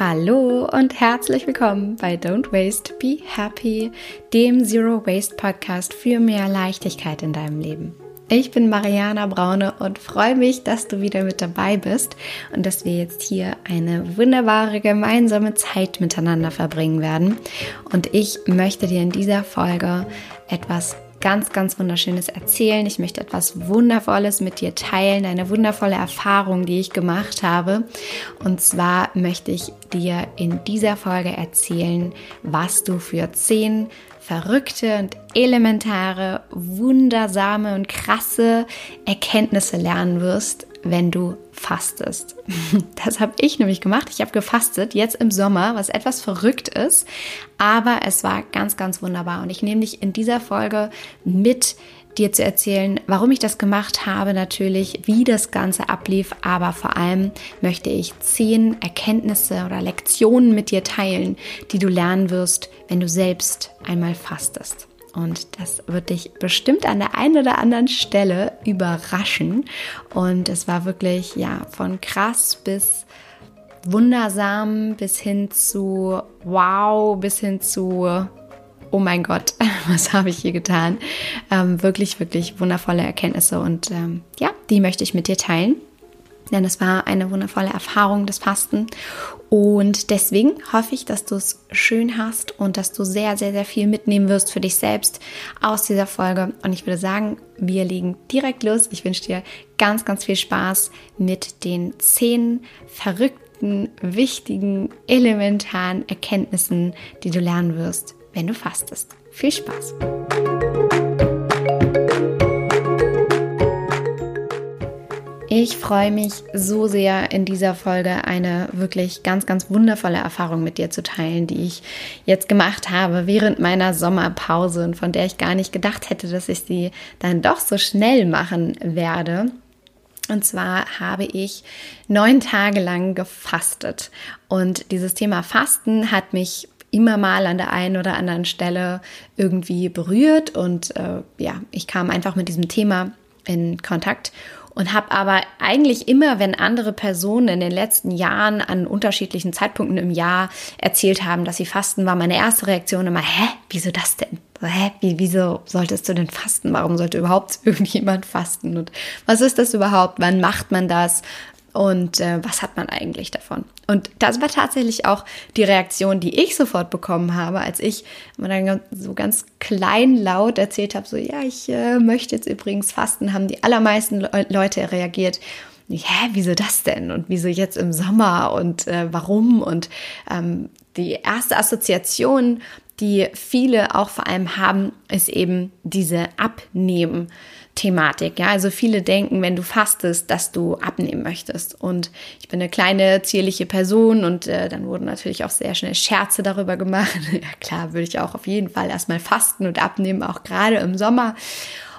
Hallo und herzlich willkommen bei Don't Waste, Be Happy, dem Zero Waste Podcast für mehr Leichtigkeit in deinem Leben. Ich bin Mariana Braune und freue mich, dass du wieder mit dabei bist und dass wir jetzt hier eine wunderbare gemeinsame Zeit miteinander verbringen werden. Und ich möchte dir in dieser Folge etwas ganz, ganz Wunderschönes erzählen. Ich möchte etwas Wundervolles mit dir teilen, eine wundervolle Erfahrung, die ich gemacht habe. Und zwar möchte ich dir in dieser Folge erzählen, was du für zehn verrückte und elementare, wundersame und krasse Erkenntnisse lernen wirst, wenn du fastest. Das habe ich nämlich gemacht. Ich habe gefastet jetzt im Sommer, was etwas verrückt ist, aber es war ganz, ganz wunderbar. Und ich nehme dich in dieser Folge mit dir zu erzählen, warum ich das gemacht habe, natürlich, wie das Ganze ablief, aber vor allem möchte ich zehn Erkenntnisse oder Lektionen mit dir teilen, die du lernen wirst, wenn du selbst einmal fastest. Und das wird dich bestimmt an der einen oder anderen Stelle überraschen. Und es war wirklich, ja, von krass bis wundersam bis hin zu wow, bis hin zu oh mein Gott, was habe ich hier getan? Ähm, wirklich, wirklich wundervolle Erkenntnisse und ähm, ja, die möchte ich mit dir teilen. Denn es war eine wundervolle Erfahrung, das Fasten. Und deswegen hoffe ich, dass du es schön hast und dass du sehr, sehr, sehr viel mitnehmen wirst für dich selbst aus dieser Folge. Und ich würde sagen, wir legen direkt los. Ich wünsche dir ganz, ganz viel Spaß mit den zehn verrückten, wichtigen, elementaren Erkenntnissen, die du lernen wirst, wenn du fastest. Viel Spaß! Ich freue mich so sehr, in dieser Folge eine wirklich ganz, ganz wundervolle Erfahrung mit dir zu teilen, die ich jetzt gemacht habe während meiner Sommerpause und von der ich gar nicht gedacht hätte, dass ich sie dann doch so schnell machen werde. Und zwar habe ich neun Tage lang gefastet. Und dieses Thema Fasten hat mich immer mal an der einen oder anderen Stelle irgendwie berührt. Und äh, ja, ich kam einfach mit diesem Thema in Kontakt und habe aber eigentlich immer, wenn andere Personen in den letzten Jahren an unterschiedlichen Zeitpunkten im Jahr erzählt haben, dass sie fasten, war meine erste Reaktion immer, hä, wieso das denn? Hä, wie, wieso solltest du denn fasten? Warum sollte überhaupt irgendjemand fasten? Und was ist das überhaupt? Wann macht man das? Und äh, was hat man eigentlich davon? Und das war tatsächlich auch die Reaktion, die ich sofort bekommen habe, als ich dann so ganz klein laut erzählt habe, so ja, ich äh, möchte jetzt übrigens fasten, haben die allermeisten Le Leute reagiert. Hä, wieso das denn? Und wieso jetzt im Sommer? Und äh, warum? Und ähm, die erste Assoziation, die viele auch vor allem haben, ist eben diese Abnehmen. Thematik. Ja, also viele denken, wenn du fastest, dass du abnehmen möchtest. Und ich bin eine kleine, zierliche Person und äh, dann wurden natürlich auch sehr schnell Scherze darüber gemacht. ja, klar, würde ich auch auf jeden Fall erstmal fasten und abnehmen, auch gerade im Sommer.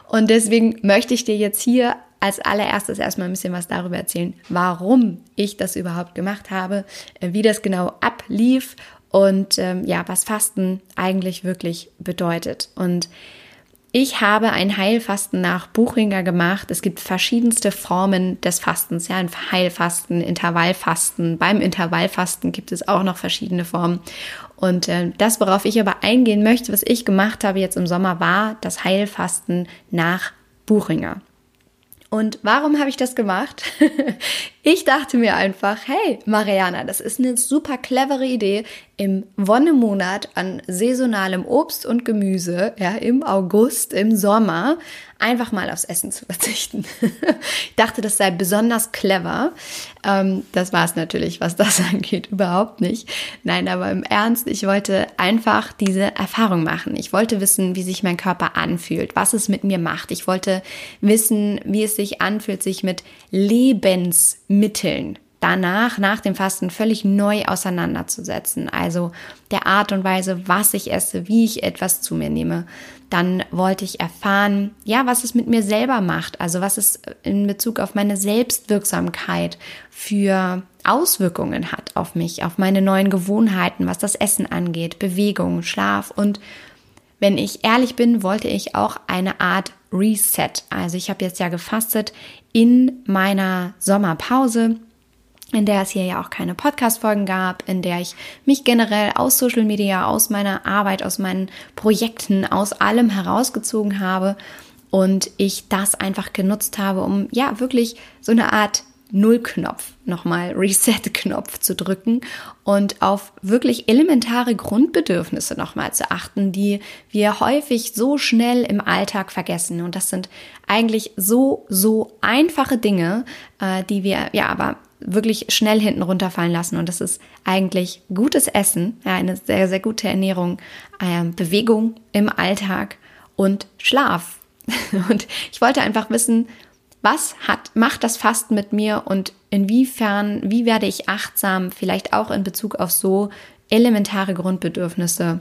Und deswegen möchte ich dir jetzt hier als allererstes erstmal ein bisschen was darüber erzählen, warum ich das überhaupt gemacht habe, äh, wie das genau ablief und ähm, ja, was Fasten eigentlich wirklich bedeutet. Und ich habe ein Heilfasten nach Buchinger gemacht. Es gibt verschiedenste Formen des Fastens, ja, ein Heilfasten, Intervallfasten. Beim Intervallfasten gibt es auch noch verschiedene Formen. Und äh, das, worauf ich aber eingehen möchte, was ich gemacht habe jetzt im Sommer, war das Heilfasten nach Buchinger. Und warum habe ich das gemacht? ich dachte mir einfach, hey, Mariana, das ist eine super clevere Idee, im Wonnemonat an saisonalem Obst und Gemüse, ja, im August, im Sommer, einfach mal aufs Essen zu verzichten. ich dachte, das sei besonders clever. Ähm, das war es natürlich, was das angeht, überhaupt nicht. Nein, aber im Ernst, ich wollte einfach diese Erfahrung machen. Ich wollte wissen, wie sich mein Körper anfühlt, was es mit mir macht. Ich wollte wissen, wie es sich anfühlt, sich mit Lebensmitteln danach, nach dem Fasten, völlig neu auseinanderzusetzen. Also der Art und Weise, was ich esse, wie ich etwas zu mir nehme. Dann wollte ich erfahren, ja, was es mit mir selber macht. Also was es in Bezug auf meine Selbstwirksamkeit für Auswirkungen hat auf mich, auf meine neuen Gewohnheiten, was das Essen angeht, Bewegung, Schlaf und wenn ich ehrlich bin, wollte ich auch eine Art Reset. Also ich habe jetzt ja gefastet in meiner Sommerpause in der es hier ja auch keine Podcast-Folgen gab, in der ich mich generell aus Social Media, aus meiner Arbeit, aus meinen Projekten, aus allem herausgezogen habe und ich das einfach genutzt habe, um ja wirklich so eine Art Nullknopf, nochmal Reset-Knopf zu drücken und auf wirklich elementare Grundbedürfnisse nochmal zu achten, die wir häufig so schnell im Alltag vergessen. Und das sind eigentlich so, so einfache Dinge, äh, die wir ja aber wirklich schnell hinten runterfallen lassen. Und das ist eigentlich gutes Essen, eine sehr, sehr gute Ernährung, äh, Bewegung im Alltag und Schlaf. Und ich wollte einfach wissen, was hat, macht das Fasten mit mir und inwiefern, wie werde ich achtsam, vielleicht auch in Bezug auf so elementare Grundbedürfnisse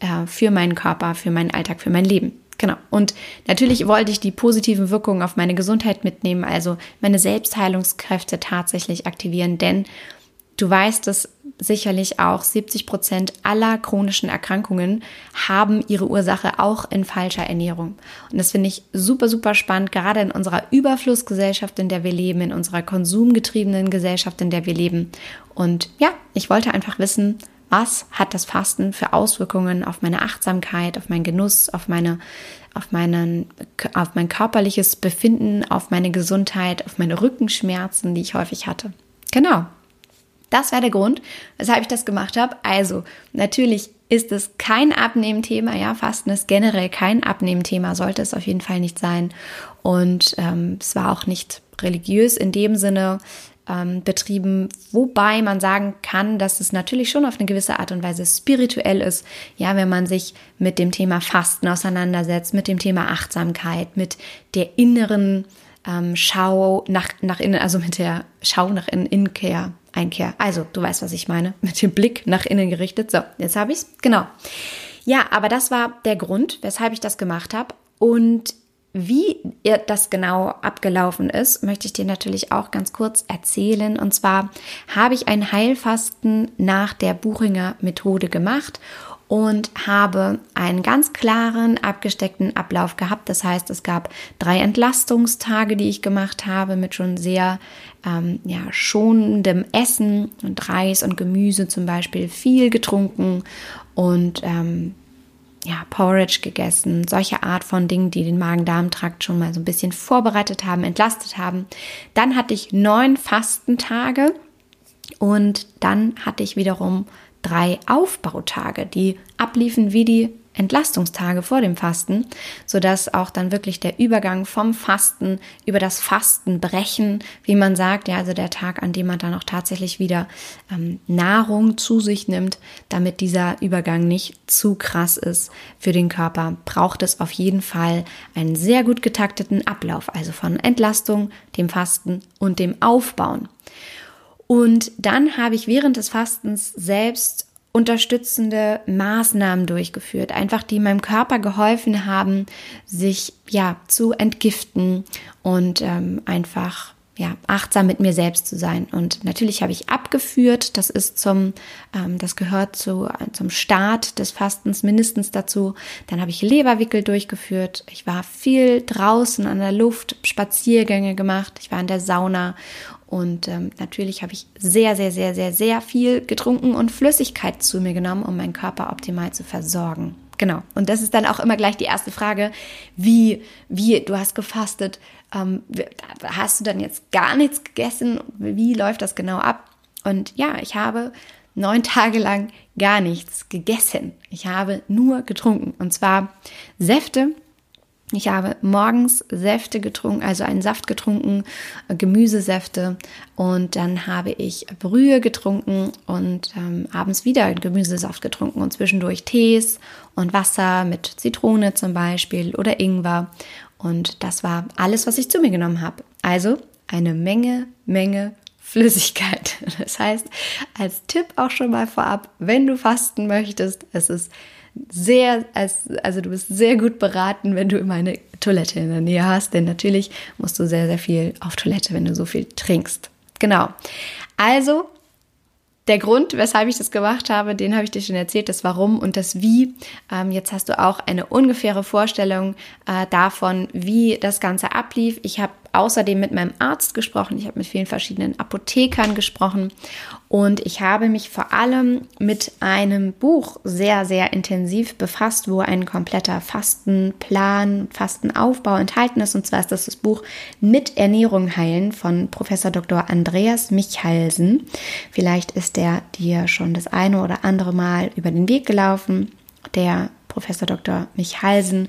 äh, für meinen Körper, für meinen Alltag, für mein Leben. Genau. Und natürlich wollte ich die positiven Wirkungen auf meine Gesundheit mitnehmen, also meine Selbstheilungskräfte tatsächlich aktivieren, denn du weißt es sicherlich auch, 70 Prozent aller chronischen Erkrankungen haben ihre Ursache auch in falscher Ernährung. Und das finde ich super, super spannend, gerade in unserer Überflussgesellschaft, in der wir leben, in unserer konsumgetriebenen Gesellschaft, in der wir leben. Und ja, ich wollte einfach wissen, was hat das Fasten für Auswirkungen auf meine Achtsamkeit, auf meinen Genuss, auf meine auf, meinen, auf mein körperliches Befinden, auf meine Gesundheit, auf meine Rückenschmerzen, die ich häufig hatte. Genau. Das war der Grund, weshalb ich das gemacht habe. Also, natürlich ist es kein Abnehmthema. Ja, Fasten ist generell kein Abnehmthema, sollte es auf jeden Fall nicht sein. Und ähm, es war auch nicht religiös in dem Sinne ähm, betrieben, wobei man sagen kann, dass es natürlich schon auf eine gewisse Art und Weise spirituell ist, ja, wenn man sich mit dem Thema Fasten auseinandersetzt, mit dem Thema Achtsamkeit, mit der inneren ähm, Schau nach, nach innen, also mit der Schau nach innen, Innenkehr, Einkehr. Also, du weißt, was ich meine, mit dem Blick nach innen gerichtet. So, jetzt habe ich es. Genau. Ja, aber das war der Grund, weshalb ich das gemacht habe. Und wie das genau abgelaufen ist, möchte ich dir natürlich auch ganz kurz erzählen. Und zwar habe ich ein Heilfasten nach der Buchinger Methode gemacht und habe einen ganz klaren, abgesteckten Ablauf gehabt. Das heißt, es gab drei Entlastungstage, die ich gemacht habe, mit schon sehr ähm, ja, schonendem Essen und Reis und Gemüse zum Beispiel, viel getrunken und ähm, ja, Porridge gegessen, solche Art von Dingen, die den Magen-Darm-Trakt schon mal so ein bisschen vorbereitet haben, entlastet haben. Dann hatte ich neun Fastentage und dann hatte ich wiederum drei Aufbautage, die abliefen wie die Entlastungstage vor dem Fasten, sodass auch dann wirklich der Übergang vom Fasten über das Fasten brechen, wie man sagt, ja, also der Tag, an dem man dann auch tatsächlich wieder ähm, Nahrung zu sich nimmt, damit dieser Übergang nicht zu krass ist für den Körper, braucht es auf jeden Fall einen sehr gut getakteten Ablauf, also von Entlastung, dem Fasten und dem Aufbauen. Und dann habe ich während des Fastens selbst unterstützende Maßnahmen durchgeführt, einfach die meinem Körper geholfen haben, sich ja zu entgiften und ähm, einfach ja achtsam mit mir selbst zu sein. Und natürlich habe ich abgeführt. Das ist zum, ähm, das gehört zu, zum Start des Fastens mindestens dazu. Dann habe ich Leberwickel durchgeführt. Ich war viel draußen an der Luft, Spaziergänge gemacht. Ich war in der Sauna und ähm, natürlich habe ich sehr, sehr, sehr, sehr, sehr viel getrunken und Flüssigkeit zu mir genommen, um meinen Körper optimal zu versorgen. Genau. Und das ist dann auch immer gleich die erste Frage, wie, wie, du hast gefastet, ähm, hast du dann jetzt gar nichts gegessen? Wie läuft das genau ab? Und ja, ich habe neun Tage lang gar nichts gegessen. Ich habe nur getrunken. Und zwar Säfte, ich habe morgens Säfte getrunken, also einen Saft getrunken, Gemüsesäfte und dann habe ich Brühe getrunken und ähm, abends wieder Gemüsesaft getrunken und zwischendurch Tees und Wasser mit Zitrone zum Beispiel oder Ingwer und das war alles, was ich zu mir genommen habe. Also eine Menge, Menge Flüssigkeit. Das heißt, als Tipp auch schon mal vorab, wenn du fasten möchtest, es ist sehr, also du bist sehr gut beraten, wenn du immer eine Toilette in der Nähe hast, denn natürlich musst du sehr, sehr viel auf Toilette, wenn du so viel trinkst. Genau. Also der Grund, weshalb ich das gemacht habe, den habe ich dir schon erzählt, das Warum und das Wie. Ähm, jetzt hast du auch eine ungefähre Vorstellung äh, davon, wie das Ganze ablief. Ich habe außerdem mit meinem Arzt gesprochen, ich habe mit vielen verschiedenen Apothekern gesprochen und ich habe mich vor allem mit einem Buch sehr, sehr intensiv befasst, wo ein kompletter Fastenplan, Fastenaufbau enthalten ist. Und zwar ist das das Buch Mit Ernährung heilen von Professor Dr. Andreas Michalsen. Vielleicht ist der dir schon das eine oder andere Mal über den Weg gelaufen. Der Professor Dr. Michalsen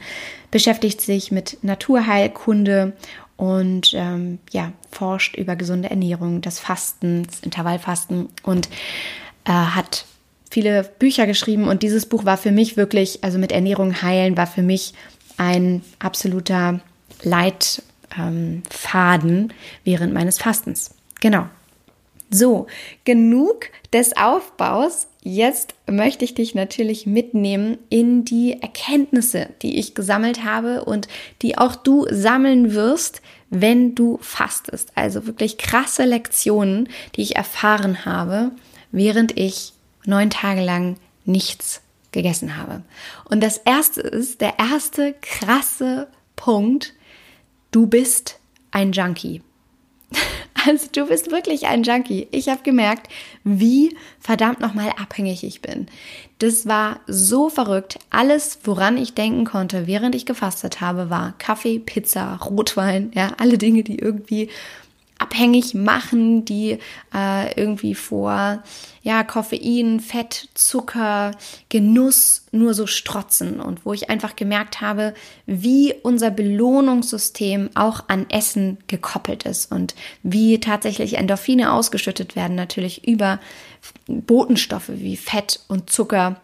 beschäftigt sich mit Naturheilkunde und ähm, ja, forscht über gesunde Ernährung, das Fasten, das Intervallfasten und äh, hat viele Bücher geschrieben und dieses Buch war für mich wirklich, also mit Ernährung heilen, war für mich ein absoluter Leitfaden ähm, während meines Fastens. Genau. So, genug des Aufbaus. Jetzt möchte ich dich natürlich mitnehmen in die Erkenntnisse, die ich gesammelt habe und die auch du sammeln wirst, wenn du fastest. Also wirklich krasse Lektionen, die ich erfahren habe, während ich neun Tage lang nichts gegessen habe. Und das erste ist, der erste krasse Punkt, du bist ein Junkie. Also du bist wirklich ein Junkie. Ich habe gemerkt, wie verdammt nochmal abhängig ich bin. Das war so verrückt. Alles, woran ich denken konnte, während ich gefastet habe, war Kaffee, Pizza, Rotwein, ja, alle Dinge, die irgendwie abhängig machen, die äh, irgendwie vor ja, Koffein, Fett, Zucker, Genuss nur so strotzen. Und wo ich einfach gemerkt habe, wie unser Belohnungssystem auch an Essen gekoppelt ist und wie tatsächlich Endorphine ausgeschüttet werden, natürlich über Botenstoffe wie Fett und Zucker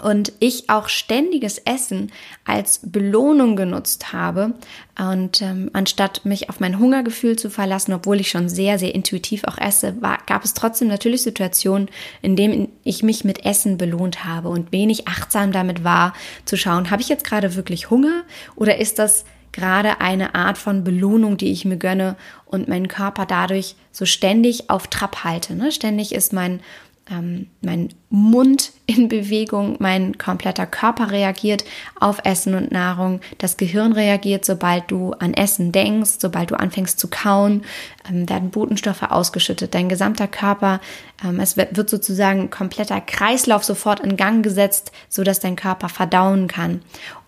und ich auch ständiges Essen als Belohnung genutzt habe und ähm, anstatt mich auf mein Hungergefühl zu verlassen, obwohl ich schon sehr, sehr intuitiv auch esse, war, gab es trotzdem natürlich Situationen, in denen ich mich mit Essen belohnt habe und wenig achtsam damit war, zu schauen, habe ich jetzt gerade wirklich Hunger oder ist das gerade eine Art von Belohnung, die ich mir gönne und meinen Körper dadurch so ständig auf Trab halte. Ne? Ständig ist mein ähm, mein Mund in Bewegung, mein kompletter Körper reagiert auf Essen und Nahrung. Das Gehirn reagiert, sobald du an Essen denkst, sobald du anfängst zu kauen, ähm, werden Botenstoffe ausgeschüttet. Dein gesamter Körper, ähm, es wird, sozusagen kompletter Kreislauf sofort in Gang gesetzt, sodass dein Körper verdauen kann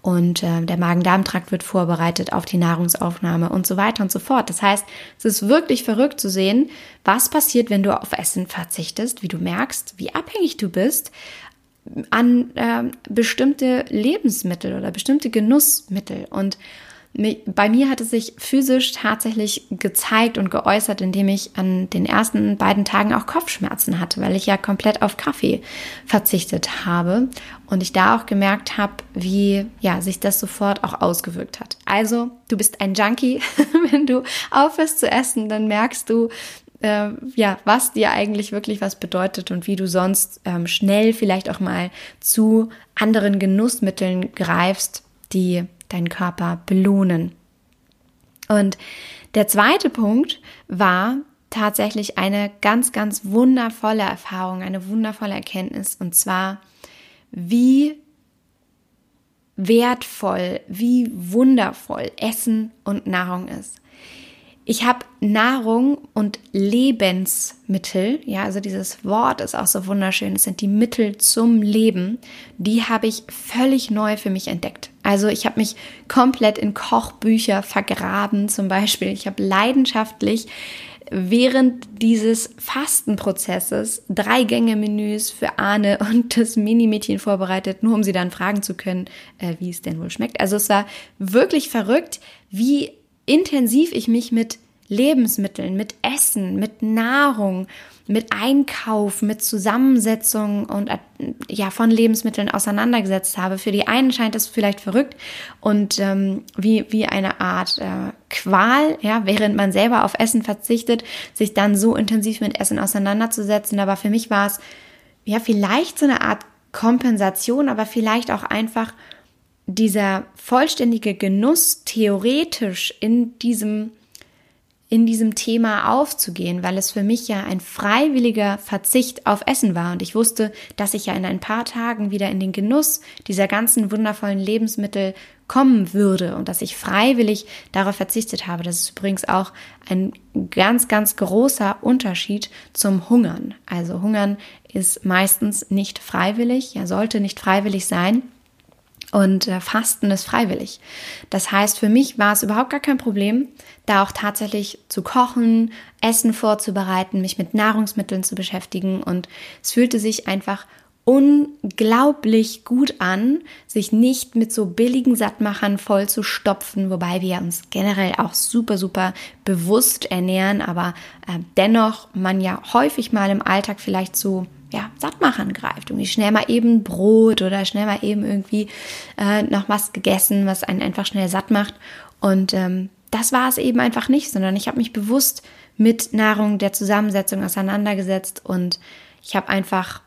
und äh, der Magen-Darm-Trakt wird vorbereitet auf die Nahrungsaufnahme und so weiter und so fort. Das heißt, es ist wirklich verrückt zu sehen, was passiert, wenn du auf Essen verzichtest, wie du merkst, wie abhängig du bist an äh, bestimmte Lebensmittel oder bestimmte Genussmittel und bei mir hat es sich physisch tatsächlich gezeigt und geäußert, indem ich an den ersten beiden Tagen auch Kopfschmerzen hatte, weil ich ja komplett auf Kaffee verzichtet habe und ich da auch gemerkt habe, wie ja, sich das sofort auch ausgewirkt hat. Also, du bist ein Junkie, wenn du aufhörst zu essen, dann merkst du, äh, ja, was dir eigentlich wirklich was bedeutet und wie du sonst ähm, schnell vielleicht auch mal zu anderen Genussmitteln greifst, die deinen Körper belohnen. Und der zweite Punkt war tatsächlich eine ganz, ganz wundervolle Erfahrung, eine wundervolle Erkenntnis, und zwar, wie wertvoll, wie wundervoll Essen und Nahrung ist. Ich habe Nahrung und Lebensmittel, ja, also dieses Wort ist auch so wunderschön, es sind die Mittel zum Leben, die habe ich völlig neu für mich entdeckt. Also ich habe mich komplett in Kochbücher vergraben zum Beispiel. Ich habe leidenschaftlich während dieses Fastenprozesses drei Gänge-Menüs für Arne und das Minimädchen vorbereitet, nur um sie dann fragen zu können, äh, wie es denn wohl schmeckt. Also es war wirklich verrückt, wie intensiv ich mich mit Lebensmitteln, mit Essen, mit Nahrung, mit Einkauf, mit Zusammensetzung und äh, ja von Lebensmitteln auseinandergesetzt habe. Für die einen scheint das vielleicht verrückt und ähm, wie wie eine Art äh, Qual, ja, während man selber auf Essen verzichtet, sich dann so intensiv mit Essen auseinanderzusetzen. Aber für mich war es ja vielleicht so eine Art Kompensation, aber vielleicht auch einfach dieser vollständige Genuss theoretisch in diesem in diesem Thema aufzugehen, weil es für mich ja ein freiwilliger Verzicht auf Essen war und ich wusste, dass ich ja in ein paar Tagen wieder in den Genuss dieser ganzen wundervollen Lebensmittel kommen würde und dass ich freiwillig darauf verzichtet habe. Das ist übrigens auch ein ganz, ganz großer Unterschied zum Hungern. Also Hungern ist meistens nicht freiwillig, ja, sollte nicht freiwillig sein. Und äh, Fasten ist freiwillig. Das heißt, für mich war es überhaupt gar kein Problem, da auch tatsächlich zu kochen, Essen vorzubereiten, mich mit Nahrungsmitteln zu beschäftigen. Und es fühlte sich einfach unglaublich gut an, sich nicht mit so billigen Sattmachern voll zu stopfen, wobei wir uns generell auch super, super bewusst ernähren, aber äh, dennoch man ja häufig mal im Alltag vielleicht so ja, Sattmachern greift. Irgendwie schnell mal eben Brot oder schnell mal eben irgendwie äh, noch was gegessen, was einen einfach schnell satt macht. Und ähm, das war es eben einfach nicht, sondern ich habe mich bewusst mit Nahrung der Zusammensetzung auseinandergesetzt und ich habe einfach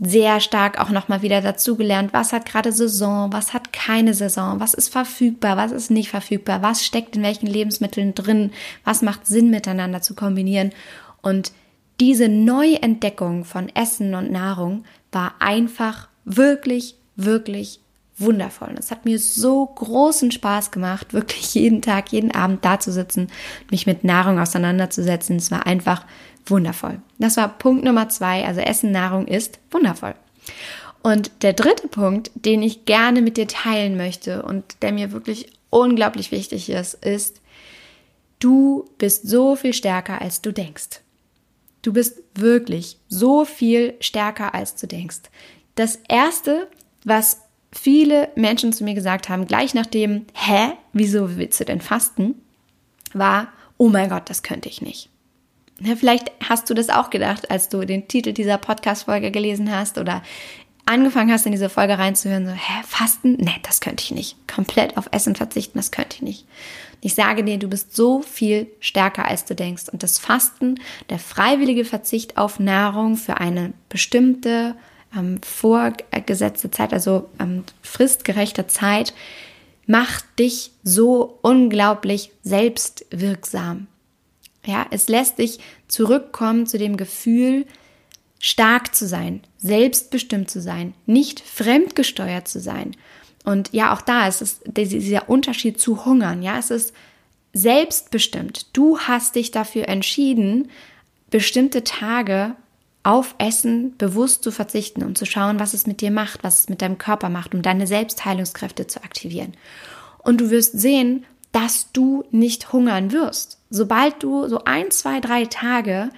sehr stark auch nochmal wieder dazugelernt, was hat gerade Saison, was hat keine Saison, was ist verfügbar, was ist nicht verfügbar, was steckt in welchen Lebensmitteln drin, was macht Sinn miteinander zu kombinieren. Und diese Neuentdeckung von Essen und Nahrung war einfach wirklich, wirklich wundervoll. Und es hat mir so großen Spaß gemacht, wirklich jeden Tag, jeden Abend da zu sitzen, mich mit Nahrung auseinanderzusetzen. Es war einfach wundervoll. Das war Punkt Nummer zwei. Also Essen, Nahrung ist wundervoll. Und der dritte Punkt, den ich gerne mit dir teilen möchte und der mir wirklich unglaublich wichtig ist, ist, du bist so viel stärker, als du denkst. Du bist wirklich so viel stärker, als du denkst. Das Erste, was viele Menschen zu mir gesagt haben, gleich nachdem, hä, wieso willst du denn fasten, war, oh mein Gott, das könnte ich nicht. Ja, vielleicht hast du das auch gedacht, als du den Titel dieser Podcast-Folge gelesen hast oder angefangen hast, in diese Folge reinzuhören, so, hä, Fasten? Nee, das könnte ich nicht. Komplett auf Essen verzichten, das könnte ich nicht. Ich sage dir, du bist so viel stärker, als du denkst. Und das Fasten, der freiwillige Verzicht auf Nahrung für eine bestimmte ähm, vorgesetzte Zeit, also ähm, fristgerechte Zeit, macht dich so unglaublich selbstwirksam. Ja, es lässt dich zurückkommen zu dem Gefühl, stark zu sein, selbstbestimmt zu sein, nicht fremdgesteuert zu sein. Und ja, auch da ist es dieser Unterschied zu hungern. Ja, es ist selbstbestimmt. Du hast dich dafür entschieden, bestimmte Tage auf Essen bewusst zu verzichten, um zu schauen, was es mit dir macht, was es mit deinem Körper macht, um deine Selbstheilungskräfte zu aktivieren. Und du wirst sehen, dass du nicht hungern wirst. Sobald du so ein, zwei, drei Tage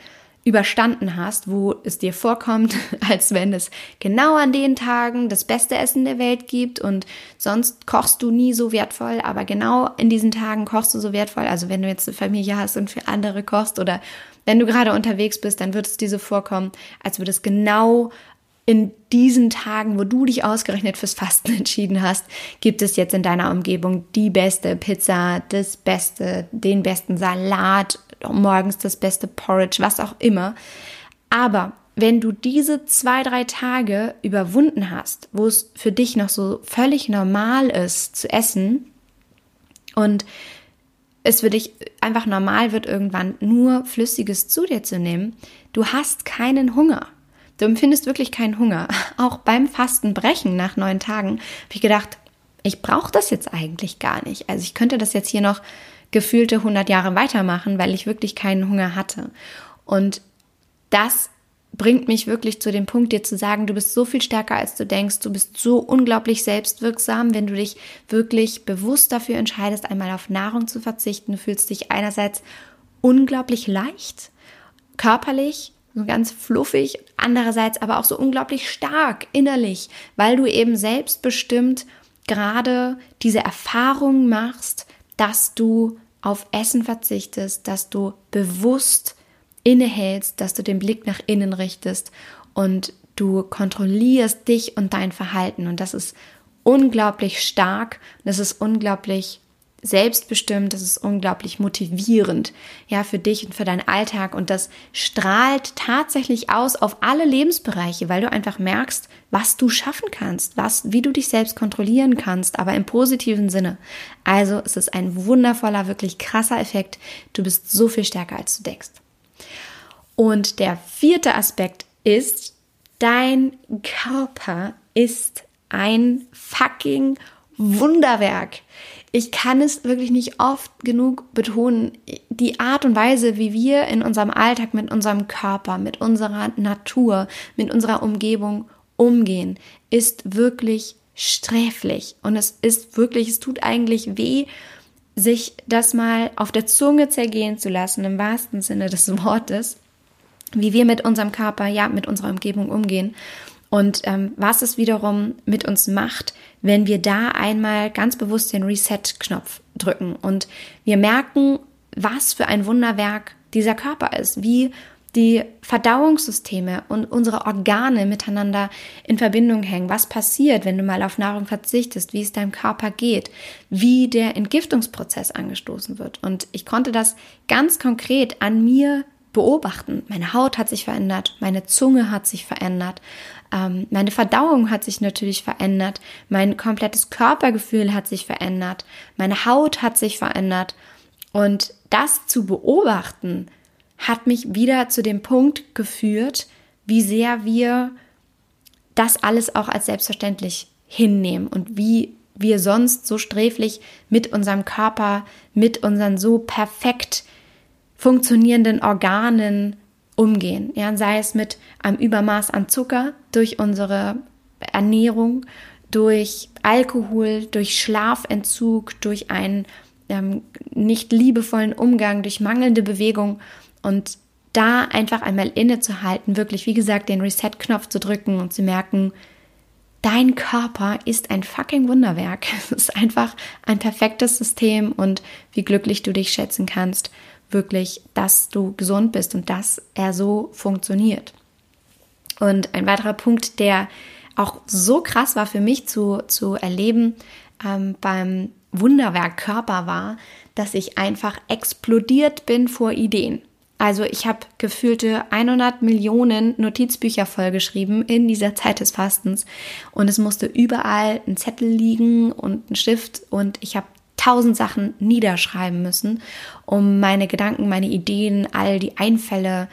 überstanden hast, wo es dir vorkommt, als wenn es genau an den Tagen das beste Essen der Welt gibt und sonst kochst du nie so wertvoll, aber genau in diesen Tagen kochst du so wertvoll. Also wenn du jetzt eine Familie hast und für andere kochst oder wenn du gerade unterwegs bist, dann wird es dir so vorkommen, als würde es genau in diesen Tagen, wo du dich ausgerechnet fürs Fasten entschieden hast, gibt es jetzt in deiner Umgebung die beste Pizza, das beste, den besten Salat, morgens das beste Porridge, was auch immer. Aber wenn du diese zwei, drei Tage überwunden hast, wo es für dich noch so völlig normal ist zu essen und es für dich einfach normal wird, irgendwann nur Flüssiges zu dir zu nehmen, du hast keinen Hunger. Du empfindest wirklich keinen Hunger. Auch beim Fastenbrechen nach neun Tagen habe ich gedacht, ich brauche das jetzt eigentlich gar nicht. Also ich könnte das jetzt hier noch gefühlte 100 Jahre weitermachen, weil ich wirklich keinen Hunger hatte. Und das bringt mich wirklich zu dem Punkt, dir zu sagen, du bist so viel stärker, als du denkst, du bist so unglaublich selbstwirksam, wenn du dich wirklich bewusst dafür entscheidest, einmal auf Nahrung zu verzichten, du fühlst dich einerseits unglaublich leicht, körperlich, so ganz fluffig, andererseits aber auch so unglaublich stark innerlich, weil du eben selbstbestimmt gerade diese Erfahrung machst, dass du auf Essen verzichtest, dass du bewusst innehältst, dass du den Blick nach innen richtest und du kontrollierst dich und dein Verhalten. Und das ist unglaublich stark, das ist unglaublich selbstbestimmt, das ist unglaublich motivierend, ja, für dich und für deinen Alltag und das strahlt tatsächlich aus auf alle Lebensbereiche, weil du einfach merkst, was du schaffen kannst, was, wie du dich selbst kontrollieren kannst, aber im positiven Sinne. Also es ist ein wundervoller, wirklich krasser Effekt. Du bist so viel stärker, als du denkst. Und der vierte Aspekt ist, dein Körper ist ein fucking Wunderwerk. Ich kann es wirklich nicht oft genug betonen. Die Art und Weise, wie wir in unserem Alltag mit unserem Körper, mit unserer Natur, mit unserer Umgebung umgehen, ist wirklich sträflich. Und es ist wirklich, es tut eigentlich weh, sich das mal auf der Zunge zergehen zu lassen, im wahrsten Sinne des Wortes, wie wir mit unserem Körper, ja, mit unserer Umgebung umgehen und ähm, was es wiederum mit uns macht, wenn wir da einmal ganz bewusst den Reset-Knopf drücken und wir merken, was für ein Wunderwerk dieser Körper ist, wie die Verdauungssysteme und unsere Organe miteinander in Verbindung hängen. Was passiert, wenn du mal auf Nahrung verzichtest, wie es deinem Körper geht, wie der Entgiftungsprozess angestoßen wird. Und ich konnte das ganz konkret an mir beobachten. Meine Haut hat sich verändert, meine Zunge hat sich verändert, ähm, meine Verdauung hat sich natürlich verändert, mein komplettes Körpergefühl hat sich verändert, meine Haut hat sich verändert. Und das zu beobachten, hat mich wieder zu dem Punkt geführt, wie sehr wir das alles auch als selbstverständlich hinnehmen und wie wir sonst so sträflich mit unserem Körper, mit unseren so perfekt funktionierenden Organen umgehen. Ja, sei es mit einem Übermaß an Zucker durch unsere Ernährung, durch Alkohol, durch Schlafentzug, durch einen ähm, nicht liebevollen Umgang, durch mangelnde Bewegung und da einfach einmal innezuhalten, wirklich, wie gesagt, den Reset-Knopf zu drücken und zu merken, dein Körper ist ein fucking Wunderwerk. Es ist einfach ein perfektes System und wie glücklich du dich schätzen kannst, wirklich, dass du gesund bist und dass er so funktioniert. Und ein weiterer Punkt, der auch so krass war für mich zu, zu erleben ähm, beim Wunderwerk Körper war, dass ich einfach explodiert bin vor Ideen. Also ich habe gefühlte 100 Millionen Notizbücher vollgeschrieben in dieser Zeit des Fastens und es musste überall ein Zettel liegen und ein Stift und ich habe tausend Sachen niederschreiben müssen, um meine Gedanken, meine Ideen, all die Einfälle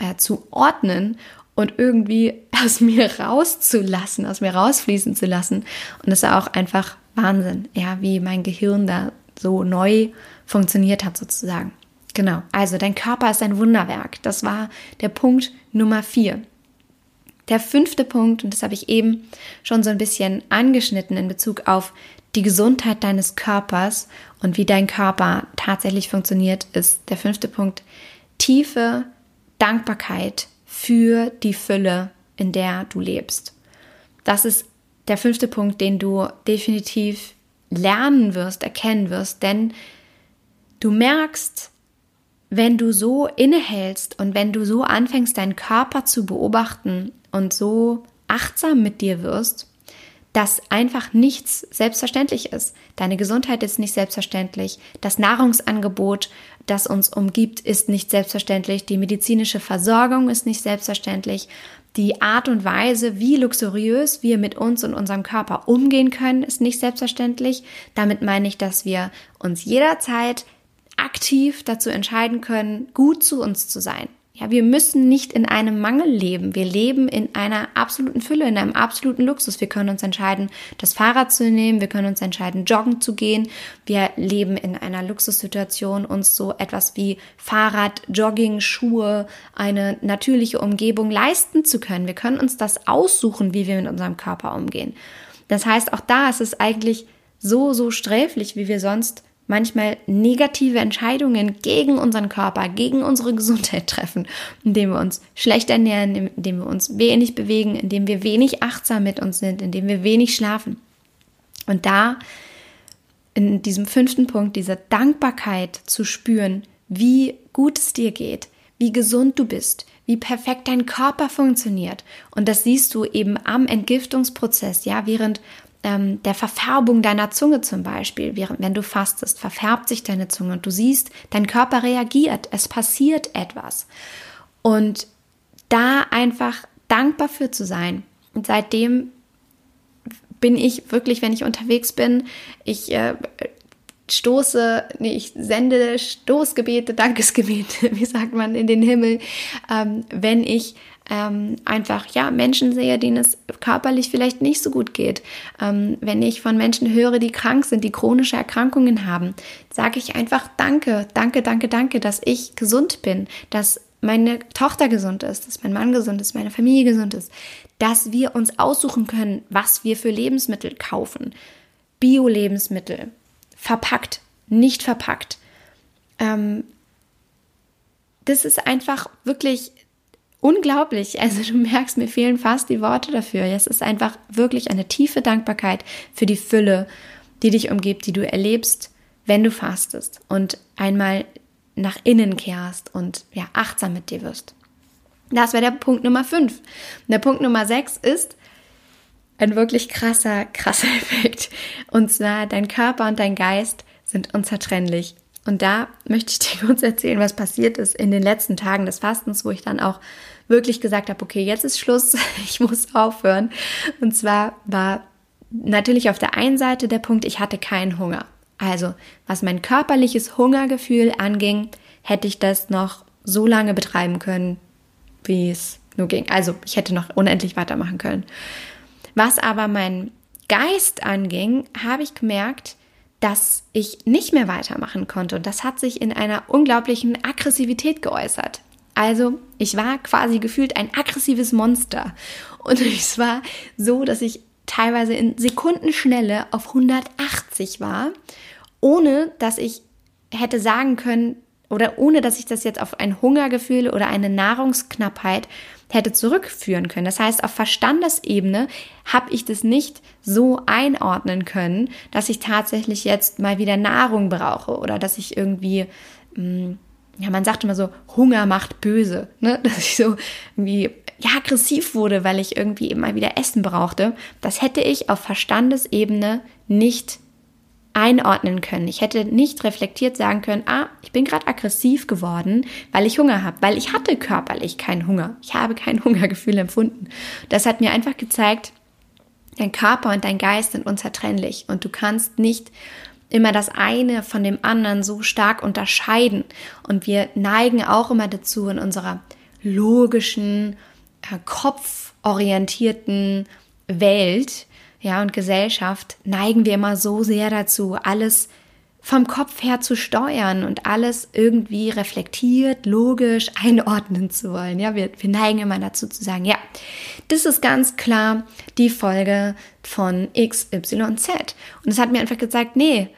äh, zu ordnen und irgendwie aus mir rauszulassen, aus mir rausfließen zu lassen. Und das war auch einfach Wahnsinn, ja, wie mein Gehirn da so neu funktioniert hat sozusagen. Genau, also dein Körper ist ein Wunderwerk. Das war der Punkt Nummer vier. Der fünfte Punkt, und das habe ich eben schon so ein bisschen angeschnitten in Bezug auf die Gesundheit deines Körpers und wie dein Körper tatsächlich funktioniert, ist der fünfte Punkt tiefe Dankbarkeit für die Fülle, in der du lebst. Das ist der fünfte Punkt, den du definitiv lernen wirst, erkennen wirst, denn du merkst, wenn du so innehältst und wenn du so anfängst, deinen Körper zu beobachten und so achtsam mit dir wirst, dass einfach nichts selbstverständlich ist. Deine Gesundheit ist nicht selbstverständlich. Das Nahrungsangebot, das uns umgibt, ist nicht selbstverständlich. Die medizinische Versorgung ist nicht selbstverständlich. Die Art und Weise, wie luxuriös wir mit uns und unserem Körper umgehen können, ist nicht selbstverständlich. Damit meine ich, dass wir uns jederzeit aktiv dazu entscheiden können, gut zu uns zu sein. Ja, wir müssen nicht in einem Mangel leben. Wir leben in einer absoluten Fülle, in einem absoluten Luxus. Wir können uns entscheiden, das Fahrrad zu nehmen. Wir können uns entscheiden, joggen zu gehen. Wir leben in einer Luxussituation, uns so etwas wie Fahrrad, Jogging, Schuhe, eine natürliche Umgebung leisten zu können. Wir können uns das aussuchen, wie wir mit unserem Körper umgehen. Das heißt, auch da ist es eigentlich so, so sträflich, wie wir sonst manchmal negative Entscheidungen gegen unseren Körper, gegen unsere Gesundheit treffen, indem wir uns schlecht ernähren, indem wir uns wenig bewegen, indem wir wenig achtsam mit uns sind, indem wir wenig schlafen. Und da in diesem fünften Punkt, diese Dankbarkeit zu spüren, wie gut es dir geht, wie gesund du bist, wie perfekt dein Körper funktioniert. Und das siehst du eben am Entgiftungsprozess, ja, während ähm, der Verfärbung deiner Zunge zum Beispiel, während wenn du fastest, verfärbt sich deine Zunge und du siehst, dein Körper reagiert, es passiert etwas. Und da einfach dankbar für zu sein. Und seitdem bin ich wirklich, wenn ich unterwegs bin, ich äh, stoße, nee, ich sende Stoßgebete, Dankesgebete, wie sagt man, in den Himmel, ähm, wenn ich ähm, einfach ja Menschen sehe, denen es körperlich vielleicht nicht so gut geht. Ähm, wenn ich von Menschen höre, die krank sind, die chronische Erkrankungen haben, sage ich einfach Danke, danke, danke, danke, dass ich gesund bin, dass meine Tochter gesund ist, dass mein Mann gesund ist, meine Familie gesund ist, dass wir uns aussuchen können, was wir für Lebensmittel kaufen. Bio-Lebensmittel, verpackt, nicht verpackt. Ähm, das ist einfach wirklich unglaublich. Also du merkst, mir fehlen fast die Worte dafür. Es ist einfach wirklich eine tiefe Dankbarkeit für die Fülle, die dich umgibt, die du erlebst, wenn du fastest und einmal nach innen kehrst und ja, achtsam mit dir wirst. Das wäre der Punkt Nummer 5. Der Punkt Nummer 6 ist ein wirklich krasser, krasser Effekt. Und zwar, dein Körper und dein Geist sind unzertrennlich. Und da möchte ich dir kurz erzählen, was passiert ist in den letzten Tagen des Fastens, wo ich dann auch wirklich gesagt habe, okay, jetzt ist Schluss, ich muss aufhören. Und zwar war natürlich auf der einen Seite der Punkt, ich hatte keinen Hunger. Also, was mein körperliches Hungergefühl anging, hätte ich das noch so lange betreiben können, wie es nur ging. Also, ich hätte noch unendlich weitermachen können. Was aber mein Geist anging, habe ich gemerkt, dass ich nicht mehr weitermachen konnte. Und das hat sich in einer unglaublichen Aggressivität geäußert. Also, ich war quasi gefühlt ein aggressives Monster. Und es war so, dass ich teilweise in Sekundenschnelle auf 180 war, ohne dass ich hätte sagen können, oder ohne dass ich das jetzt auf ein Hungergefühl oder eine Nahrungsknappheit hätte zurückführen können. Das heißt, auf Verstandesebene habe ich das nicht so einordnen können, dass ich tatsächlich jetzt mal wieder Nahrung brauche oder dass ich irgendwie, mm, ja, man sagt immer so, Hunger macht böse, ne? dass ich so irgendwie ja, aggressiv wurde, weil ich irgendwie immer wieder Essen brauchte. Das hätte ich auf Verstandesebene nicht einordnen können. Ich hätte nicht reflektiert sagen können, ah, ich bin gerade aggressiv geworden, weil ich Hunger habe, weil ich hatte körperlich keinen Hunger. Ich habe kein Hungergefühl empfunden. Das hat mir einfach gezeigt, dein Körper und dein Geist sind unzertrennlich und du kannst nicht immer das eine von dem anderen so stark unterscheiden. Und wir neigen auch immer dazu in unserer logischen, äh, kopforientierten Welt, ja, und Gesellschaft neigen wir immer so sehr dazu, alles vom Kopf her zu steuern und alles irgendwie reflektiert, logisch einordnen zu wollen. Ja, wir, wir neigen immer dazu zu sagen, ja, das ist ganz klar die Folge von XYZ. Und es hat mir einfach gezeigt, nee,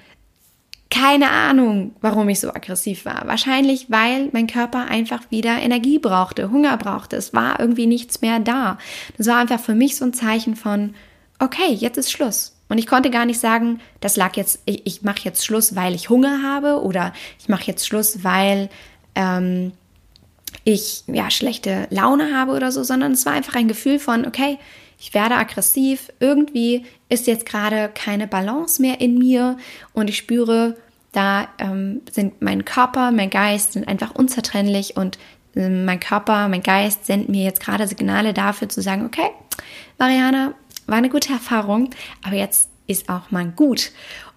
keine Ahnung, warum ich so aggressiv war. Wahrscheinlich, weil mein Körper einfach wieder Energie brauchte, Hunger brauchte. Es war irgendwie nichts mehr da. Das war einfach für mich so ein Zeichen von, okay, jetzt ist Schluss. Und ich konnte gar nicht sagen, das lag jetzt, ich, ich mache jetzt Schluss, weil ich Hunger habe oder ich mache jetzt Schluss, weil ähm, ich ja schlechte Laune habe oder so, sondern es war einfach ein Gefühl von, okay, ich werde aggressiv, irgendwie ist jetzt gerade keine Balance mehr in mir und ich spüre, da ähm, sind mein Körper, mein Geist sind einfach unzertrennlich und äh, mein Körper, mein Geist senden mir jetzt gerade Signale dafür zu sagen, okay, Mariana, war eine gute Erfahrung, aber jetzt ist auch mal gut.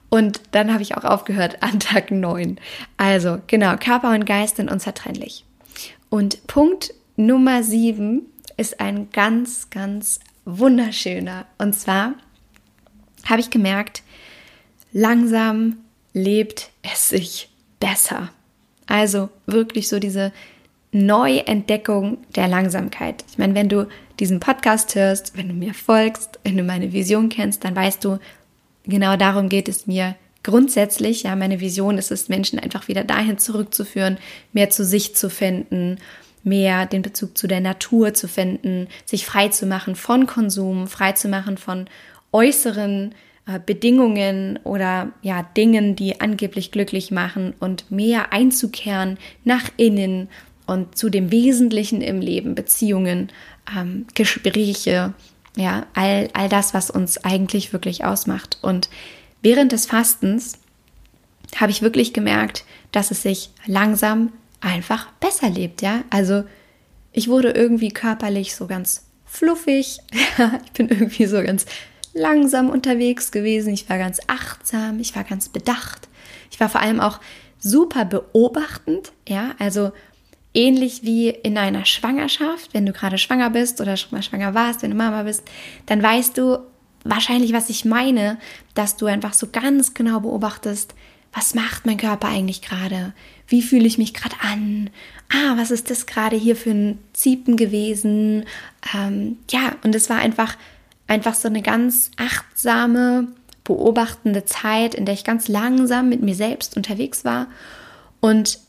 Und dann habe ich auch aufgehört an Tag 9. Also genau, Körper und Geist sind unzertrennlich. Und Punkt Nummer 7 ist ein ganz, ganz wunderschöner. Und zwar habe ich gemerkt, langsam lebt es sich besser. Also wirklich so diese Neuentdeckung der Langsamkeit. Ich meine, wenn du diesen Podcast hörst, wenn du mir folgst, wenn du meine Vision kennst, dann weißt du, genau darum geht es mir grundsätzlich. Ja, meine Vision ist es, Menschen einfach wieder dahin zurückzuführen, mehr zu sich zu finden, mehr den Bezug zu der Natur zu finden, sich frei zu machen von Konsum, frei zu machen von äußeren äh, Bedingungen oder ja Dingen, die angeblich glücklich machen und mehr einzukehren nach innen und zu dem Wesentlichen im Leben, Beziehungen, ähm, Gespräche, Ja, all, all das, was uns eigentlich wirklich ausmacht. Und während des Fastens habe ich wirklich gemerkt, dass es sich langsam einfach besser lebt, ja. Also ich wurde irgendwie körperlich so ganz fluffig. ich bin irgendwie so ganz langsam unterwegs gewesen. Ich war ganz achtsam, ich war ganz bedacht. Ich war vor allem auch super beobachtend, ja, also ähnlich wie in einer Schwangerschaft, wenn du gerade schwanger bist oder schon mal schwanger warst, wenn du Mama bist, dann weißt du wahrscheinlich, was ich meine, dass du einfach so ganz genau beobachtest, was macht mein Körper eigentlich gerade? Wie fühle ich mich gerade an? Ah, was ist das gerade hier für ein Ziepen gewesen? Ähm, ja, und es war einfach, einfach so eine ganz achtsame, beobachtende Zeit, in der ich ganz langsam mit mir selbst unterwegs war. Und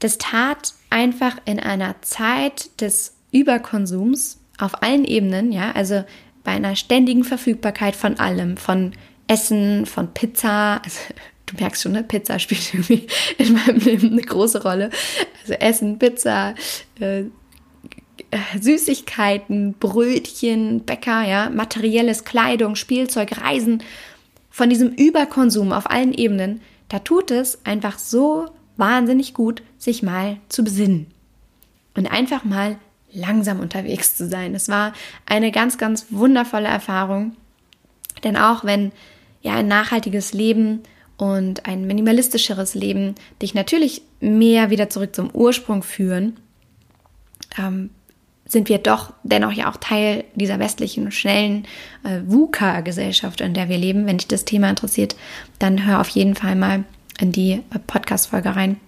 das tat einfach in einer Zeit des Überkonsums auf allen Ebenen, ja, also bei einer ständigen Verfügbarkeit von allem, von Essen, von Pizza, also du merkst schon, ne? Pizza spielt irgendwie in meinem Leben eine große Rolle. Also Essen, Pizza, äh, Süßigkeiten, Brötchen, Bäcker, ja, materielles Kleidung, Spielzeug, Reisen, von diesem Überkonsum auf allen Ebenen, da tut es einfach so wahnsinnig gut, sich mal zu besinnen und einfach mal langsam unterwegs zu sein. Es war eine ganz, ganz wundervolle Erfahrung, denn auch wenn ja ein nachhaltiges Leben und ein minimalistischeres Leben dich natürlich mehr wieder zurück zum Ursprung führen, ähm, sind wir doch dennoch ja auch Teil dieser westlichen, schnellen äh, VUCA-Gesellschaft, in der wir leben. Wenn dich das Thema interessiert, dann hör auf jeden Fall mal in die Podcast-Folge rein.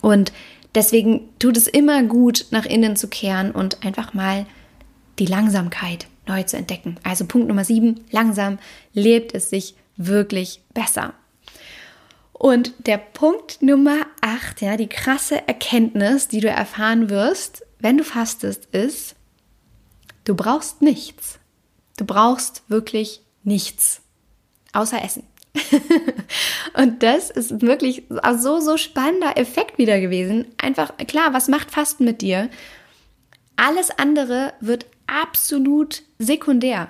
Und deswegen tut es immer gut, nach innen zu kehren und einfach mal die Langsamkeit neu zu entdecken. Also Punkt Nummer sieben, langsam lebt es sich wirklich besser. Und der Punkt Nummer 8, ja, die krasse Erkenntnis, die du erfahren wirst, wenn du fastest, ist, du brauchst nichts. Du brauchst wirklich nichts. Außer Essen. und das ist wirklich so, so spannender Effekt wieder gewesen. Einfach, klar, was macht Fasten mit dir? Alles andere wird absolut sekundär.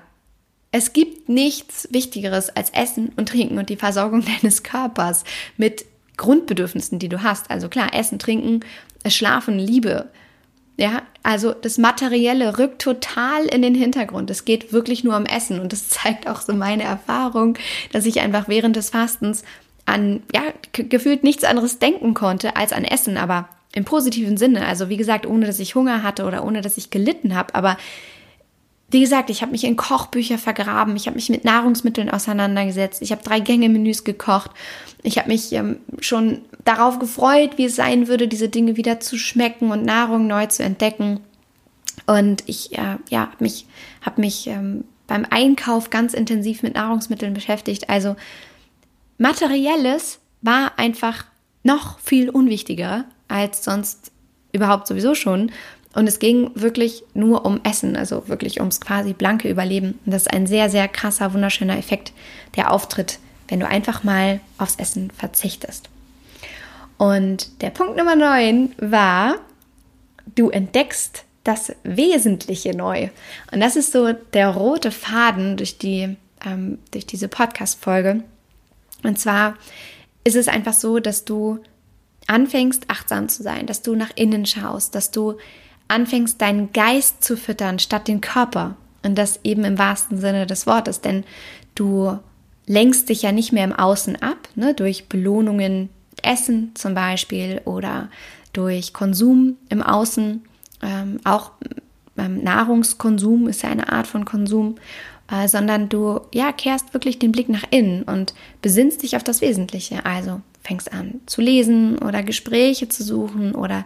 Es gibt nichts Wichtigeres als Essen und Trinken und die Versorgung deines Körpers mit Grundbedürfnissen, die du hast. Also klar, Essen, Trinken, Schlafen, Liebe. Ja, also das Materielle rückt total in den Hintergrund. Es geht wirklich nur um Essen und das zeigt auch so meine Erfahrung, dass ich einfach während des Fastens an, ja, gefühlt nichts anderes denken konnte als an Essen, aber im positiven Sinne. Also wie gesagt, ohne dass ich Hunger hatte oder ohne dass ich gelitten habe, aber wie gesagt, ich habe mich in Kochbücher vergraben, ich habe mich mit Nahrungsmitteln auseinandergesetzt, ich habe drei Gänge-Menüs gekocht, ich habe mich ähm, schon darauf gefreut, wie es sein würde, diese Dinge wieder zu schmecken und Nahrung neu zu entdecken. Und ich äh, ja, habe mich, hab mich ähm, beim Einkauf ganz intensiv mit Nahrungsmitteln beschäftigt. Also materielles war einfach noch viel unwichtiger als sonst überhaupt sowieso schon. Und es ging wirklich nur um Essen, also wirklich ums quasi blanke Überleben. Und das ist ein sehr, sehr krasser, wunderschöner Effekt, der auftritt, wenn du einfach mal aufs Essen verzichtest. Und der Punkt Nummer 9 war, du entdeckst das Wesentliche neu. Und das ist so der rote Faden durch, die, ähm, durch diese Podcast-Folge. Und zwar ist es einfach so, dass du anfängst, achtsam zu sein, dass du nach innen schaust, dass du anfängst, deinen Geist zu füttern statt den Körper. Und das eben im wahrsten Sinne des Wortes, denn du lenkst dich ja nicht mehr im Außen ab, ne, durch Belohnungen, Essen zum Beispiel oder durch Konsum im Außen. Ähm, auch ähm, Nahrungskonsum ist ja eine Art von Konsum, äh, sondern du ja kehrst wirklich den Blick nach innen und besinnst dich auf das Wesentliche. Also fängst an zu lesen oder Gespräche zu suchen oder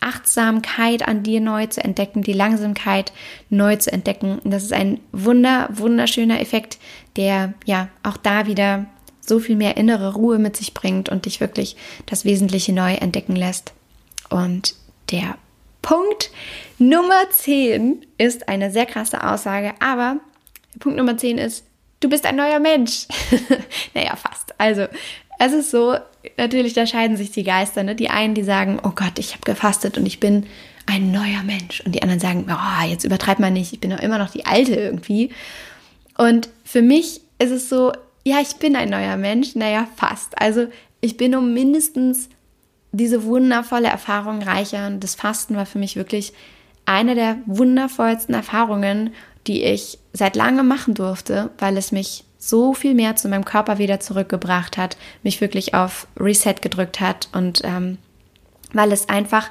Achtsamkeit an dir neu zu entdecken, die Langsamkeit neu zu entdecken. Und das ist ein wunder, wunderschöner Effekt, der ja auch da wieder so viel mehr innere Ruhe mit sich bringt und dich wirklich das Wesentliche neu entdecken lässt. Und der Punkt Nummer 10 ist eine sehr krasse Aussage, aber Punkt Nummer 10 ist, du bist ein neuer Mensch. naja, fast. Also, es ist so, natürlich, da scheiden sich die Geister. Ne? Die einen, die sagen, oh Gott, ich habe gefastet und ich bin ein neuer Mensch. Und die anderen sagen, oh, jetzt übertreibt man nicht, ich bin doch immer noch die Alte irgendwie. Und für mich ist es so, ja, ich bin ein neuer Mensch, naja, fast. Also ich bin um mindestens diese wundervolle Erfahrung reicher. Und das Fasten war für mich wirklich eine der wundervollsten Erfahrungen, die ich seit langem machen durfte, weil es mich so viel mehr zu meinem Körper wieder zurückgebracht hat, mich wirklich auf Reset gedrückt hat und ähm, weil es einfach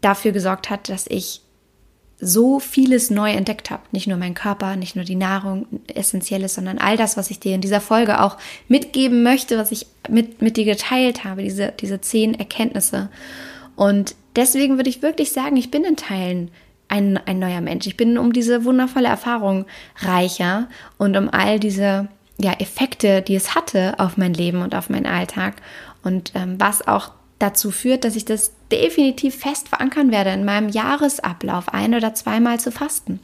dafür gesorgt hat, dass ich so vieles neu entdeckt habe. Nicht nur mein Körper, nicht nur die Nahrung, essentielles, sondern all das, was ich dir in dieser Folge auch mitgeben möchte, was ich mit, mit dir geteilt habe, diese, diese zehn Erkenntnisse. Und deswegen würde ich wirklich sagen, ich bin in Teilen ein, ein neuer Mensch. Ich bin um diese wundervolle Erfahrung reicher und um all diese ja, Effekte, die es hatte auf mein Leben und auf meinen Alltag. Und ähm, was auch dazu führt, dass ich das definitiv fest verankern werde in meinem Jahresablauf, ein oder zweimal zu fasten.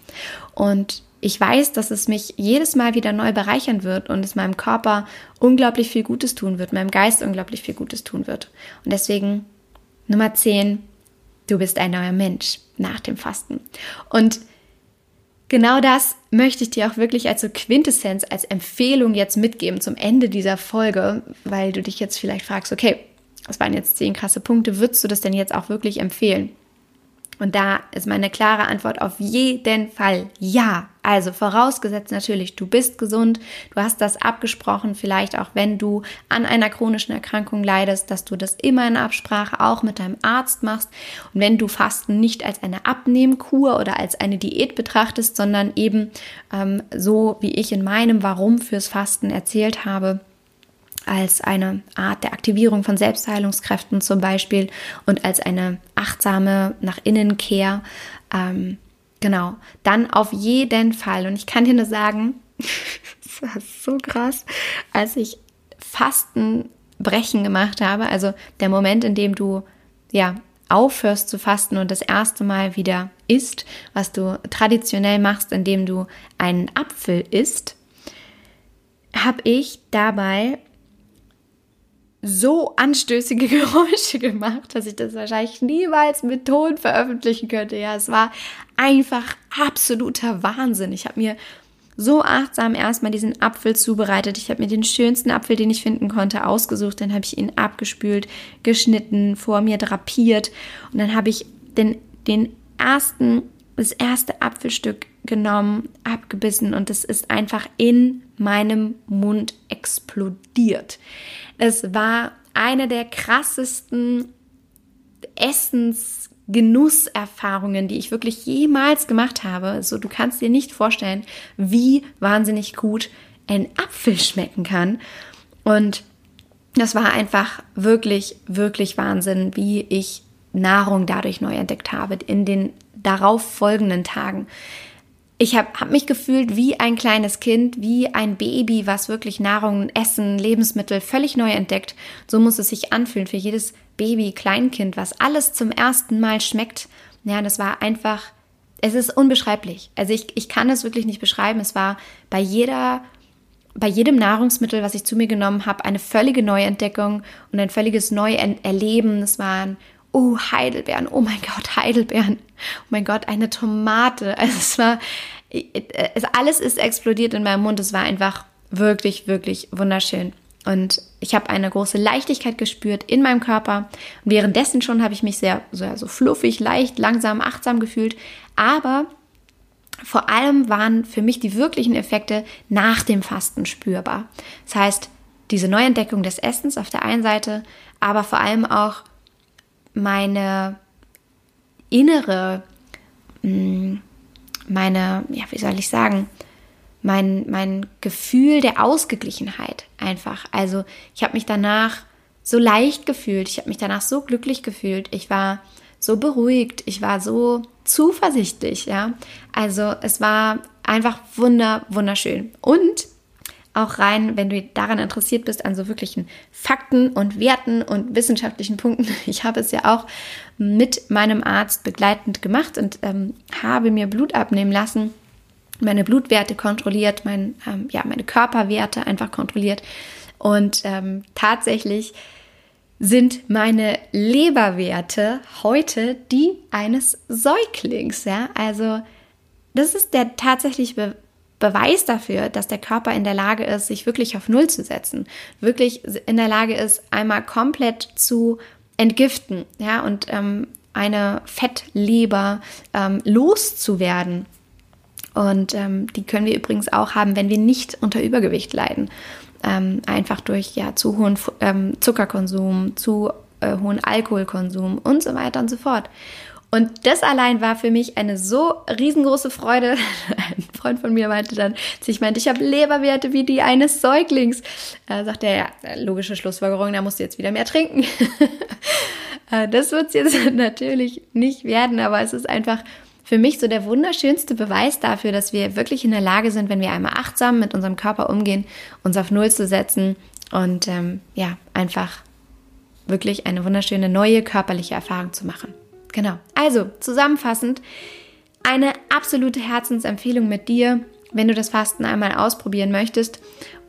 Und ich weiß, dass es mich jedes Mal wieder neu bereichern wird und es meinem Körper unglaublich viel Gutes tun wird, meinem Geist unglaublich viel Gutes tun wird. Und deswegen Nummer 10, du bist ein neuer Mensch nach dem Fasten. Und genau das möchte ich dir auch wirklich als so Quintessenz, als Empfehlung jetzt mitgeben zum Ende dieser Folge, weil du dich jetzt vielleicht fragst, okay, das waren jetzt zehn krasse Punkte, würdest du das denn jetzt auch wirklich empfehlen? Und da ist meine klare Antwort auf jeden Fall ja. Also vorausgesetzt natürlich, du bist gesund, du hast das abgesprochen, vielleicht auch wenn du an einer chronischen Erkrankung leidest, dass du das immer in Absprache auch mit deinem Arzt machst. Und wenn du Fasten nicht als eine Abnehmkur oder als eine Diät betrachtest, sondern eben ähm, so wie ich in meinem Warum fürs Fasten erzählt habe, als eine Art der Aktivierung von Selbstheilungskräften zum Beispiel und als eine achtsame nach innen Kehr. Ähm, genau, dann auf jeden Fall. Und ich kann dir nur sagen, das war so krass, als ich Fastenbrechen gemacht habe, also der Moment, in dem du ja aufhörst zu fasten und das erste Mal wieder isst, was du traditionell machst, indem du einen Apfel isst, habe ich dabei so anstößige Geräusche gemacht, dass ich das wahrscheinlich niemals mit Ton veröffentlichen könnte. Ja, es war einfach absoluter Wahnsinn. Ich habe mir so achtsam erstmal diesen Apfel zubereitet. Ich habe mir den schönsten Apfel, den ich finden konnte, ausgesucht. Dann habe ich ihn abgespült, geschnitten, vor mir drapiert. Und dann habe ich den, den ersten, das erste Apfelstück genommen, abgebissen und es ist einfach in meinem Mund explodiert. Es war eine der krassesten Essensgenusserfahrungen, die ich wirklich jemals gemacht habe. Also du kannst dir nicht vorstellen, wie wahnsinnig gut ein Apfel schmecken kann. Und das war einfach wirklich, wirklich Wahnsinn, wie ich Nahrung dadurch neu entdeckt habe in den darauf folgenden Tagen ich habe hab mich gefühlt wie ein kleines Kind, wie ein Baby, was wirklich Nahrung, Essen, Lebensmittel völlig neu entdeckt. So muss es sich anfühlen für jedes Baby, Kleinkind, was alles zum ersten Mal schmeckt. Ja, das war einfach, es ist unbeschreiblich. Also ich, ich kann es wirklich nicht beschreiben. Es war bei jeder, bei jedem Nahrungsmittel, was ich zu mir genommen habe, eine völlige Neuentdeckung und ein völliges Neuerleben. Es waren oh, Heidelbeeren, oh mein Gott, Heidelbeeren, oh mein Gott, eine Tomate. Also es war, es, alles ist explodiert in meinem Mund. Es war einfach wirklich, wirklich wunderschön. Und ich habe eine große Leichtigkeit gespürt in meinem Körper. Und währenddessen schon habe ich mich sehr so, so fluffig, leicht, langsam, achtsam gefühlt. Aber vor allem waren für mich die wirklichen Effekte nach dem Fasten spürbar. Das heißt, diese Neuentdeckung des Essens auf der einen Seite, aber vor allem auch meine innere, mm, meine, ja, wie soll ich sagen, mein, mein Gefühl der Ausgeglichenheit einfach. Also ich habe mich danach so leicht gefühlt, ich habe mich danach so glücklich gefühlt, ich war so beruhigt, ich war so zuversichtlich, ja. Also es war einfach wunder, wunderschön. Und auch rein, wenn du daran interessiert bist, an so wirklichen Fakten und Werten und wissenschaftlichen Punkten. Ich habe es ja auch mit meinem Arzt begleitend gemacht und ähm, habe mir Blut abnehmen lassen, meine Blutwerte kontrolliert, mein, ähm, ja, meine Körperwerte einfach kontrolliert. Und ähm, tatsächlich sind meine Leberwerte heute die eines Säuglings. Ja? Also das ist der tatsächliche Be Beweis dafür, dass der Körper in der Lage ist, sich wirklich auf Null zu setzen, wirklich in der Lage ist, einmal komplett zu entgiften, ja, und ähm, eine Fettleber ähm, loszuwerden. Und ähm, die können wir übrigens auch haben, wenn wir nicht unter Übergewicht leiden. Ähm, einfach durch ja, zu hohen ähm, Zuckerkonsum, zu äh, hohen Alkoholkonsum und so weiter und so fort. Und das allein war für mich eine so riesengroße Freude. Ein Freund von mir meinte dann, ich meinte, ich habe Leberwerte wie die eines Säuglings. Äh, sagt er, ja, logische Schlussfolgerung, da musst du jetzt wieder mehr trinken. Äh, das wird es jetzt natürlich nicht werden, aber es ist einfach für mich so der wunderschönste Beweis dafür, dass wir wirklich in der Lage sind, wenn wir einmal achtsam mit unserem Körper umgehen, uns auf Null zu setzen und ähm, ja, einfach wirklich eine wunderschöne neue körperliche Erfahrung zu machen. Genau. Also, zusammenfassend, eine absolute Herzensempfehlung mit dir, wenn du das Fasten einmal ausprobieren möchtest.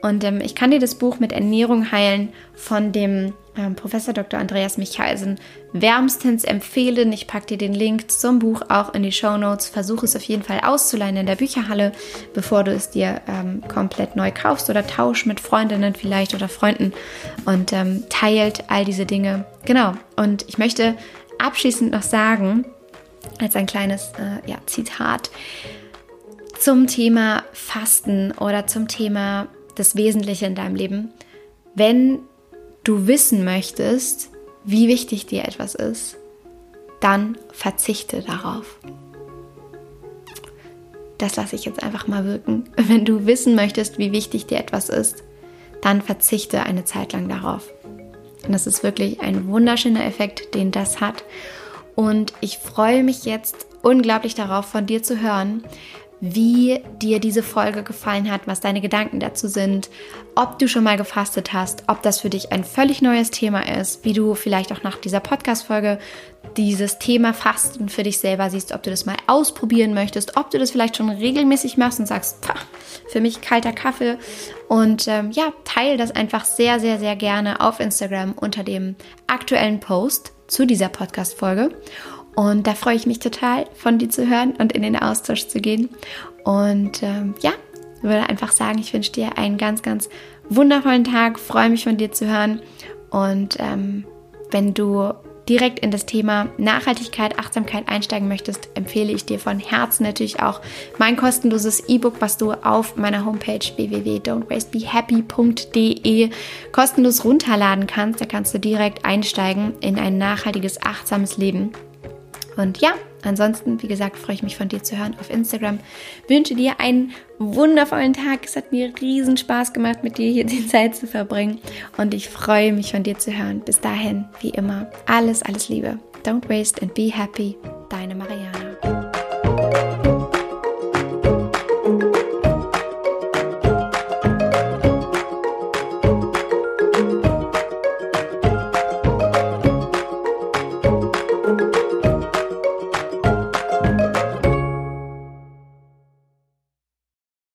Und ähm, ich kann dir das Buch mit Ernährung heilen von dem ähm, Professor Dr. Andreas Michalsen wärmstens empfehlen. Ich packe dir den Link zum Buch auch in die Show Notes. Versuche es auf jeden Fall auszuleihen in der Bücherhalle, bevor du es dir ähm, komplett neu kaufst oder tausch mit Freundinnen vielleicht oder Freunden und ähm, teilt all diese Dinge. Genau. Und ich möchte abschließend noch sagen, als ein kleines äh, ja, Zitat zum Thema Fasten oder zum Thema das Wesentliche in deinem Leben. Wenn du wissen möchtest, wie wichtig dir etwas ist, dann verzichte darauf. Das lasse ich jetzt einfach mal wirken. Wenn du wissen möchtest, wie wichtig dir etwas ist, dann verzichte eine Zeit lang darauf. Und das ist wirklich ein wunderschöner Effekt, den das hat. Und ich freue mich jetzt unglaublich darauf, von dir zu hören, wie dir diese Folge gefallen hat, was deine Gedanken dazu sind, ob du schon mal gefastet hast, ob das für dich ein völlig neues Thema ist, wie du vielleicht auch nach dieser Podcast-Folge dieses Thema Fasten für dich selber siehst, ob du das mal ausprobieren möchtest, ob du das vielleicht schon regelmäßig machst und sagst, für mich kalter Kaffee. Und ähm, ja, teile das einfach sehr, sehr, sehr gerne auf Instagram unter dem aktuellen Post zu dieser Podcast-Folge. Und da freue ich mich total, von dir zu hören und in den Austausch zu gehen. Und ähm, ja, würde einfach sagen, ich wünsche dir einen ganz, ganz wundervollen Tag, freue mich von dir zu hören. Und ähm, wenn du direkt in das Thema Nachhaltigkeit, Achtsamkeit einsteigen möchtest, empfehle ich dir von Herzen natürlich auch mein kostenloses E-Book, was du auf meiner Homepage www.don'twastebehappy.de kostenlos runterladen kannst. Da kannst du direkt einsteigen in ein nachhaltiges, achtsames Leben. Und ja, ansonsten, wie gesagt, freue ich mich von dir zu hören auf Instagram. Wünsche dir einen wundervollen Tag. Es hat mir riesen Spaß gemacht, mit dir hier die Zeit zu verbringen. Und ich freue mich von dir zu hören. Bis dahin, wie immer, alles, alles Liebe. Don't waste and be happy. Deine Mariana.